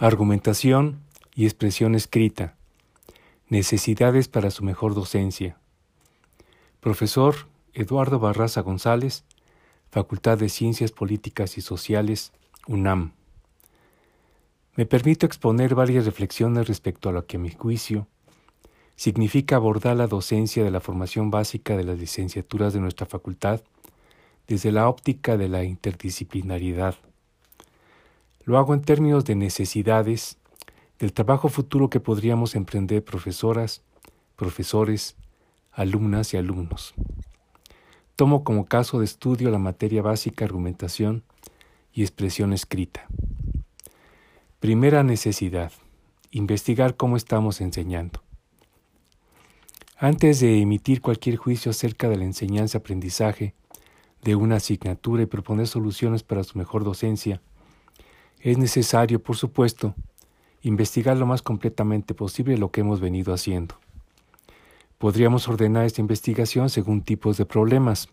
Argumentación y expresión escrita. Necesidades para su mejor docencia. Profesor Eduardo Barraza González, Facultad de Ciencias Políticas y Sociales, UNAM. Me permito exponer varias reflexiones respecto a lo que a mi juicio significa abordar la docencia de la formación básica de las licenciaturas de nuestra facultad desde la óptica de la interdisciplinariedad. Lo hago en términos de necesidades, del trabajo futuro que podríamos emprender profesoras, profesores, alumnas y alumnos. Tomo como caso de estudio la materia básica argumentación y expresión escrita. Primera necesidad. Investigar cómo estamos enseñando. Antes de emitir cualquier juicio acerca de la enseñanza-aprendizaje de una asignatura y proponer soluciones para su mejor docencia, es necesario, por supuesto, investigar lo más completamente posible lo que hemos venido haciendo. Podríamos ordenar esta investigación según tipos de problemas,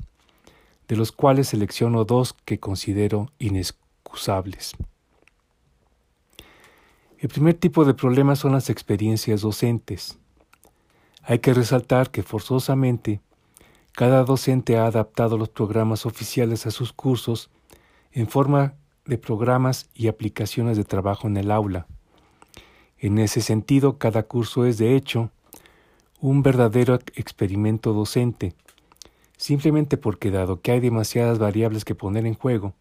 de los cuales selecciono dos que considero inexcusables. El primer tipo de problemas son las experiencias docentes. Hay que resaltar que forzosamente cada docente ha adaptado los programas oficiales a sus cursos en forma de programas y aplicaciones de trabajo en el aula. En ese sentido, cada curso es, de hecho, un verdadero experimento docente, simplemente porque dado que hay demasiadas variables que poner en juego,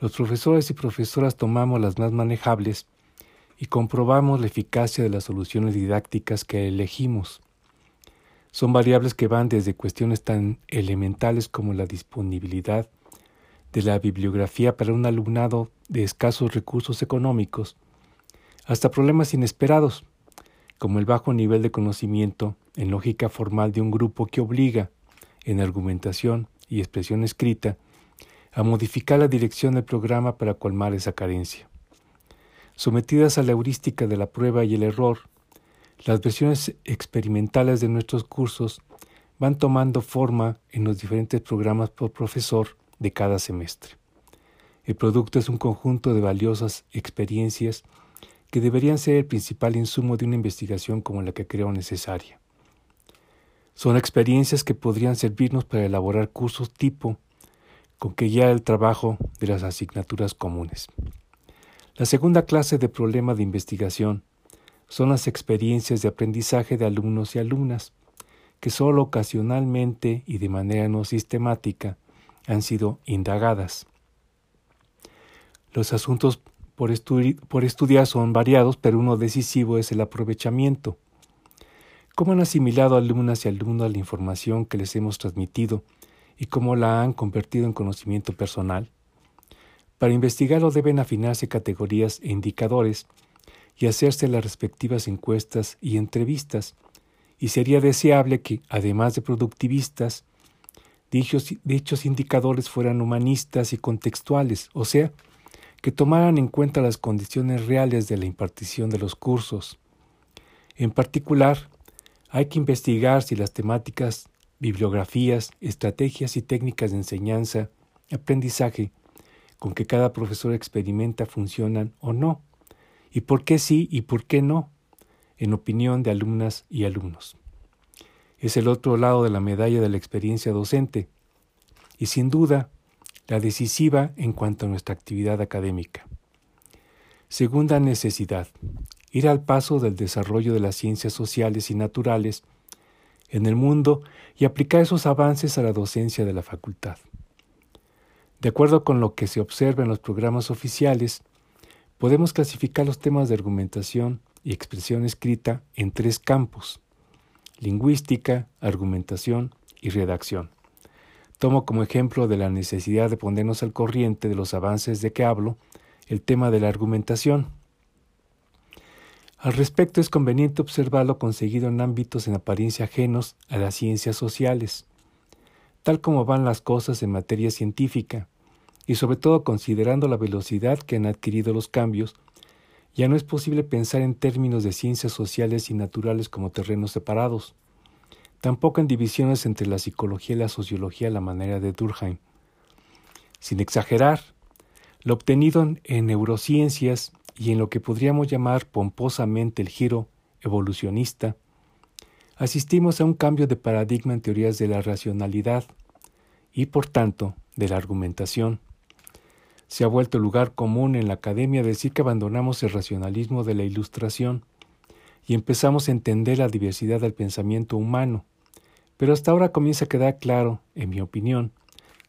los profesores y profesoras tomamos las más manejables y comprobamos la eficacia de las soluciones didácticas que elegimos. Son variables que van desde cuestiones tan elementales como la disponibilidad de la bibliografía para un alumnado de escasos recursos económicos, hasta problemas inesperados, como el bajo nivel de conocimiento en lógica formal de un grupo que obliga, en argumentación y expresión escrita, a modificar la dirección del programa para colmar esa carencia. Sometidas a la heurística de la prueba y el error, las versiones experimentales de nuestros cursos van tomando forma en los diferentes programas por profesor de cada semestre. El producto es un conjunto de valiosas experiencias que deberían ser el principal insumo de una investigación como la que creo necesaria. Son experiencias que podrían servirnos para elaborar cursos tipo con que ya el trabajo de las asignaturas comunes. La segunda clase de problema de investigación son las experiencias de aprendizaje de alumnos y alumnas, que solo ocasionalmente y de manera no sistemática han sido indagadas. Los asuntos por, estudiar son variados, pero uno decisivo es el aprovechamiento. ¿Cómo han asimilado alumnas y alumnos la información que les hemos transmitido y cómo la han convertido en conocimiento personal? Para investigarlo deben afinarse categorías e indicadores y hacerse las respectivas encuestas y entrevistas, y sería deseable que, además de productivistas, dichos, dichos indicadores fueran humanistas y contextuales, o sea, que tomaran en cuenta las condiciones reales de la impartición de los cursos. En particular, hay que investigar si las temáticas, bibliografías, estrategias y técnicas de enseñanza, aprendizaje con que cada profesor experimenta funcionan o no, y por qué sí y por qué no, en opinión de alumnas y alumnos. Es el otro lado de la medalla de la experiencia docente, y sin duda la decisiva en cuanto a nuestra actividad académica. Segunda necesidad, ir al paso del desarrollo de las ciencias sociales y naturales en el mundo y aplicar esos avances a la docencia de la facultad. De acuerdo con lo que se observa en los programas oficiales, podemos clasificar los temas de argumentación y expresión escrita en tres campos, lingüística, argumentación y redacción. Tomo como ejemplo de la necesidad de ponernos al corriente de los avances de que hablo el tema de la argumentación. Al respecto es conveniente observar lo conseguido en ámbitos en apariencia ajenos a las ciencias sociales, tal como van las cosas en materia científica, y sobre todo considerando la velocidad que han adquirido los cambios, ya no es posible pensar en términos de ciencias sociales y naturales como terrenos separados, tampoco en divisiones entre la psicología y la sociología a la manera de Durkheim. Sin exagerar, lo obtenido en neurociencias y en lo que podríamos llamar pomposamente el giro evolucionista, asistimos a un cambio de paradigma en teorías de la racionalidad y, por tanto, de la argumentación. Se ha vuelto lugar común en la academia decir que abandonamos el racionalismo de la ilustración y empezamos a entender la diversidad del pensamiento humano. Pero hasta ahora comienza a quedar claro, en mi opinión,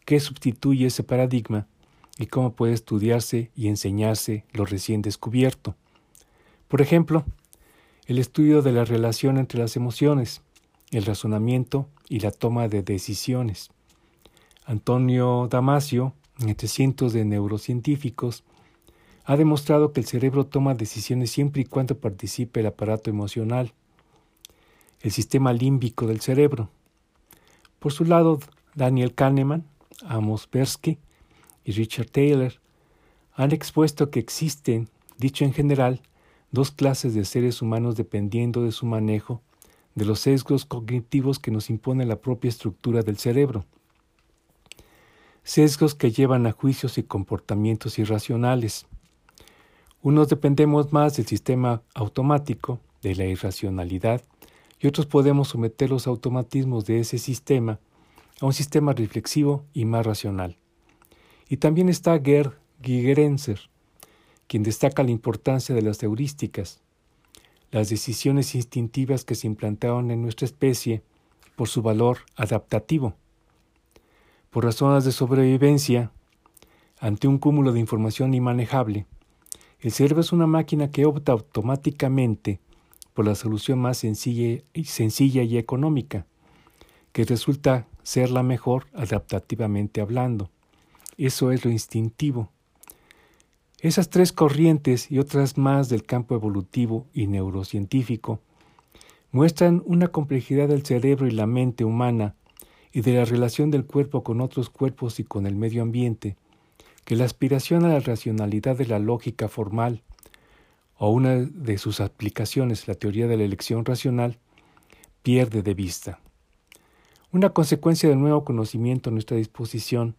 qué sustituye ese paradigma y cómo puede estudiarse y enseñarse lo recién descubierto. Por ejemplo, el estudio de la relación entre las emociones, el razonamiento y la toma de decisiones. Antonio Damasio, entre cientos de neurocientíficos, ha demostrado que el cerebro toma decisiones siempre y cuando participe el aparato emocional, el sistema límbico del cerebro. Por su lado, Daniel Kahneman, Amos Tversky y Richard Taylor han expuesto que existen, dicho en general, dos clases de seres humanos dependiendo de su manejo de los sesgos cognitivos que nos impone la propia estructura del cerebro. Sesgos que llevan a juicios y comportamientos irracionales, unos dependemos más del sistema automático, de la irracionalidad, y otros podemos someter los automatismos de ese sistema a un sistema reflexivo y más racional. Y también está Gerd Gigerenzer, quien destaca la importancia de las heurísticas, las decisiones instintivas que se implantaron en nuestra especie por su valor adaptativo. Por razones de sobrevivencia, ante un cúmulo de información inmanejable, el cerebro es una máquina que opta automáticamente por la solución más sencilla y, sencilla y económica, que resulta ser la mejor adaptativamente hablando. Eso es lo instintivo. Esas tres corrientes y otras más del campo evolutivo y neurocientífico muestran una complejidad del cerebro y la mente humana y de la relación del cuerpo con otros cuerpos y con el medio ambiente, que la aspiración a la racionalidad de la lógica formal, o una de sus aplicaciones, la teoría de la elección racional, pierde de vista. Una consecuencia del nuevo conocimiento a nuestra disposición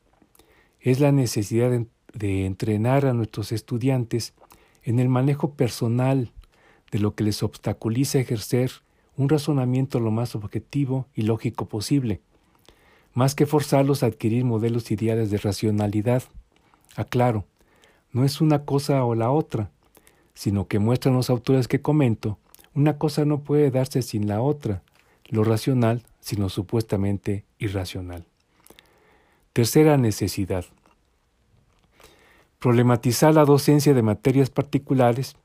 es la necesidad de, entrenar a nuestros estudiantes en el manejo personal de lo que les obstaculiza ejercer un razonamiento lo más objetivo y lógico posible, más que forzarlos a adquirir modelos ideales de racionalidad. Aclaro, no es una cosa o la otra, sino que muestran los autores que comento, una cosa no puede darse sin la otra, lo racional sino supuestamente irracional. Tercera necesidad. Problematizar la docencia de materias particulares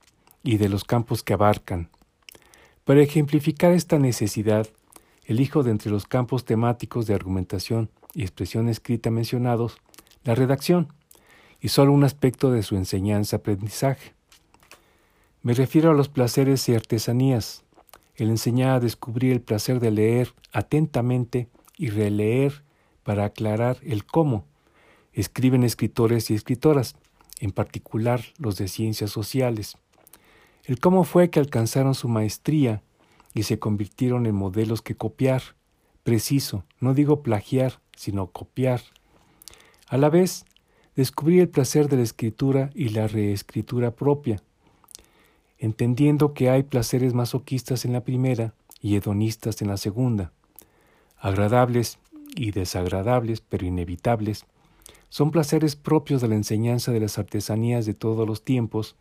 y de los campos que abarcan. Para ejemplificar esta necesidad, elijo de entre los campos temáticos de argumentación y expresión escrita mencionados la redacción, y solo un aspecto de su enseñanza-aprendizaje. Me refiero a los placeres y artesanías, el enseñar a descubrir el placer de leer atentamente y releer para aclarar el cómo escriben escritores y escritoras, en particular los de ciencias sociales. El cómo fue que alcanzaron su maestría y se convirtieron en modelos que copiar, preciso, no digo plagiar, sino copiar. A la vez, descubrí el placer de la escritura y la reescritura propia, entendiendo que hay placeres masoquistas en la primera y hedonistas en la segunda, agradables y desagradables, pero inevitables, son placeres propios de la enseñanza de las artesanías de todos los tiempos,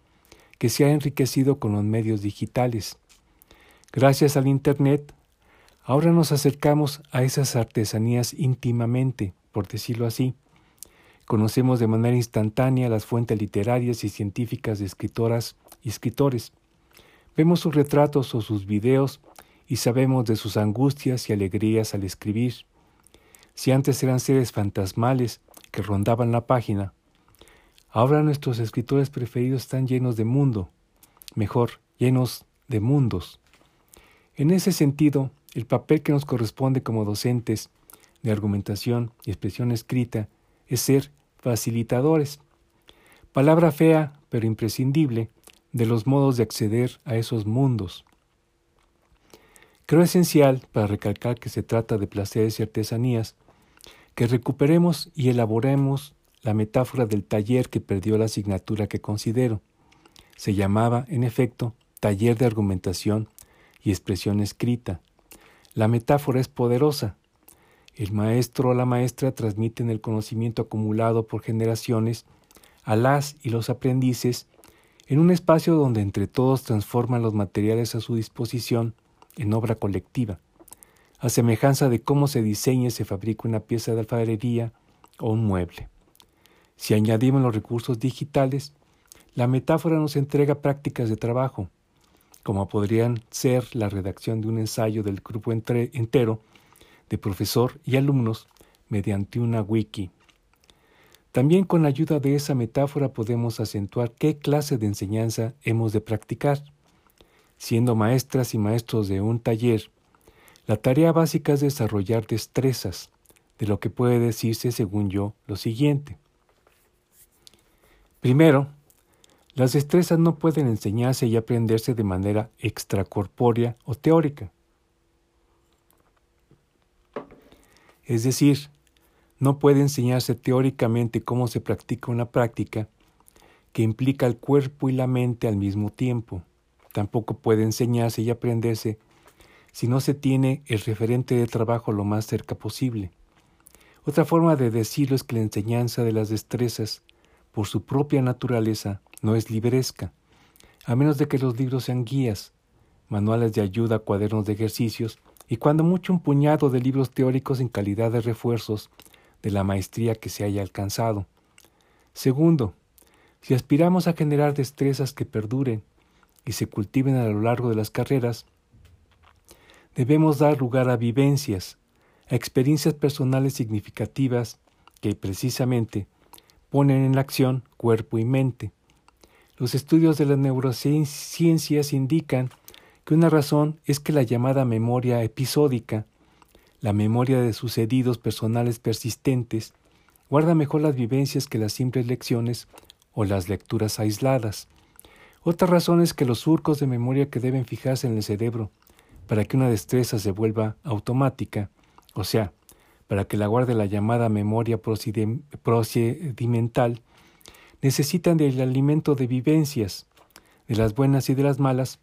que se ha enriquecido con los medios digitales. Gracias al Internet, ahora nos acercamos a esas artesanías íntimamente, por decirlo así, Conocemos de manera instantánea las fuentes literarias y científicas de escritoras y escritores. Vemos sus retratos o sus videos y sabemos de sus angustias y alegrías al escribir. Si antes eran seres fantasmales que rondaban la página, ahora nuestros escritores preferidos están llenos de mundo, mejor, llenos de mundos. En ese sentido, el papel que nos corresponde como docentes de argumentación y expresión escrita es ser facilitadores. Palabra fea, pero imprescindible, de los modos de acceder a esos mundos. Creo esencial, para recalcar que se trata de placeres y artesanías, que recuperemos y elaboremos la metáfora del taller que perdió la asignatura que considero, Se llamaba, en efecto, taller de argumentación y expresión escrita. La metáfora es poderosa. El maestro o la maestra transmiten el conocimiento acumulado por generaciones a las y los aprendices en un espacio donde entre todos transforman los materiales a su disposición en obra colectiva, a semejanza de cómo se diseña y se fabrica una pieza de alfarería o un mueble. Si añadimos los recursos digitales, la metáfora nos entrega prácticas de trabajo, como podrían ser la redacción de un ensayo del grupo entero de profesor y alumnos mediante una wiki. También con la ayuda de esa metáfora podemos acentuar qué clase de enseñanza hemos de practicar. Siendo maestras y maestros de un taller, la tarea básica es desarrollar destrezas, de lo que puede decirse, según yo, lo siguiente. Primero, las destrezas no pueden enseñarse y aprenderse de manera extracorpórea o teórica. Es decir, no puede enseñarse teóricamente cómo se practica una práctica que implica el cuerpo y la mente al mismo tiempo. Tampoco puede enseñarse y aprenderse si no se tiene el referente de trabajo lo más cerca posible. Otra forma de decirlo es que la enseñanza de las destrezas, por su propia naturaleza, no es libresca, a menos de que los libros sean guías, manuales de ayuda, cuadernos de ejercicios y cuando mucho un puñado de libros teóricos en calidad de refuerzos de la maestría que se haya alcanzado. Segundo, si aspiramos a generar destrezas que perduren y se cultiven a lo largo de las carreras, debemos dar lugar a vivencias, a experiencias personales significativas que precisamente ponen en acción cuerpo y mente. Los estudios de las neurociencias indican que una razón es que la llamada memoria episódica, la memoria de sucedidos personales persistentes, guarda mejor las vivencias que las simples lecciones o las lecturas aisladas. Otra razón es que los surcos de memoria que deben fijarse en el cerebro para que una destreza se vuelva automática, o sea, para que la guarde la llamada memoria procedimental, necesitan del alimento de vivencias, de las buenas y de las malas,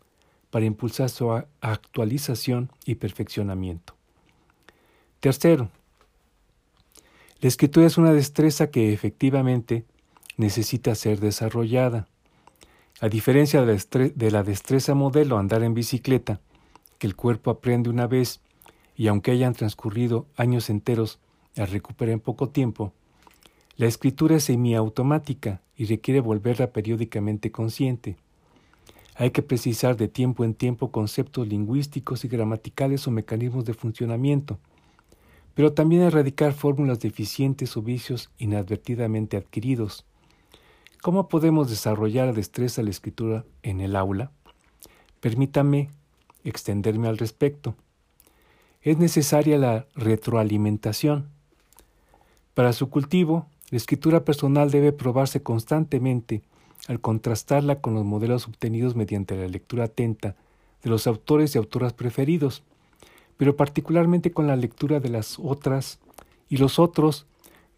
para impulsar su actualización y perfeccionamiento. Tercero, la escritura es una destreza que efectivamente necesita ser desarrollada. A diferencia de la destreza modelo andar en bicicleta, que el cuerpo aprende una vez y aunque hayan transcurrido años enteros, la recupera en poco tiempo, la escritura es semiautomática y requiere volverla periódicamente consciente. Hay que precisar de tiempo en tiempo conceptos lingüísticos y gramaticales o mecanismos de funcionamiento, pero también erradicar fórmulas deficientes o vicios inadvertidamente adquiridos. ¿Cómo podemos desarrollar la destreza de la escritura en el aula? Permítame extenderme al respecto. Es necesaria la retroalimentación. Para su cultivo, la escritura personal debe probarse constantemente al contrastarla con los modelos obtenidos mediante la lectura atenta de los autores y autoras preferidos, pero particularmente con la lectura de las otras y los otros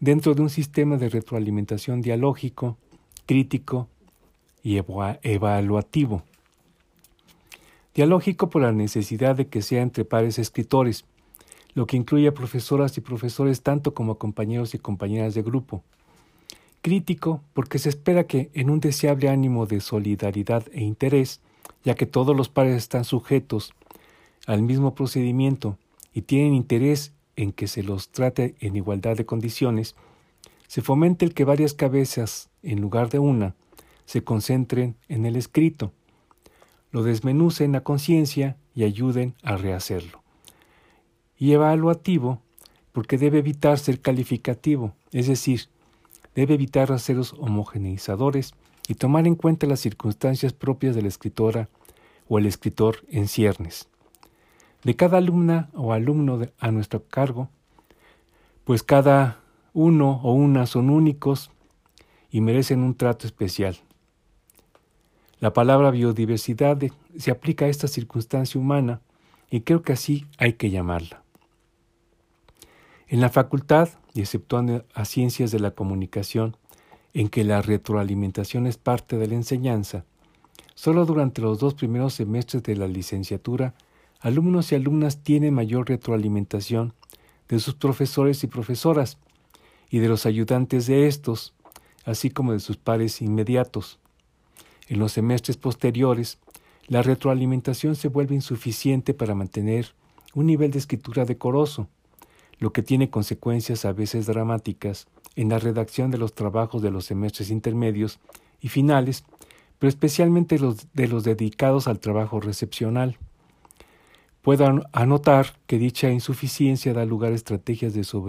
dentro de un sistema de retroalimentación dialógico, crítico y evaluativo. Dialógico por la necesidad de que sea entre pares escritores, lo que incluye a profesoras y profesores tanto como a compañeros y compañeras de grupo. Crítico, porque se espera que, en un deseable ánimo de solidaridad e interés, ya que todos los pares están sujetos al mismo procedimiento y tienen interés en que se los trate en igualdad de condiciones, se fomente el que varias cabezas, en lugar de una, se concentren en el escrito, lo desmenucen a conciencia y ayuden a rehacerlo y evaluativo porque debe evitar ser calificativo, es decir, debe evitar aceros homogeneizadores y tomar en cuenta las circunstancias propias de la escritora o el escritor en ciernes. De cada alumna o alumno a nuestro cargo, pues cada uno o una son únicos y merecen un trato especial. La palabra biodiversidad se aplica a esta circunstancia humana y creo que así hay que llamarla. En la facultad, y exceptuando a ciencias de la comunicación, en que la retroalimentación es parte de la enseñanza, Solo durante los dos primeros semestres de la licenciatura, alumnos y alumnas tienen mayor retroalimentación de sus profesores y profesoras y de los ayudantes de estos, así como de sus pares inmediatos. En los semestres posteriores, la retroalimentación se vuelve insuficiente para mantener un nivel de escritura decoroso, lo que tiene consecuencias a veces dramáticas en la redacción de los trabajos de los semestres intermedios y finales, pero especialmente los de los dedicados al trabajo recepcional. Puedo anotar que dicha insuficiencia da lugar a estrategias de sobre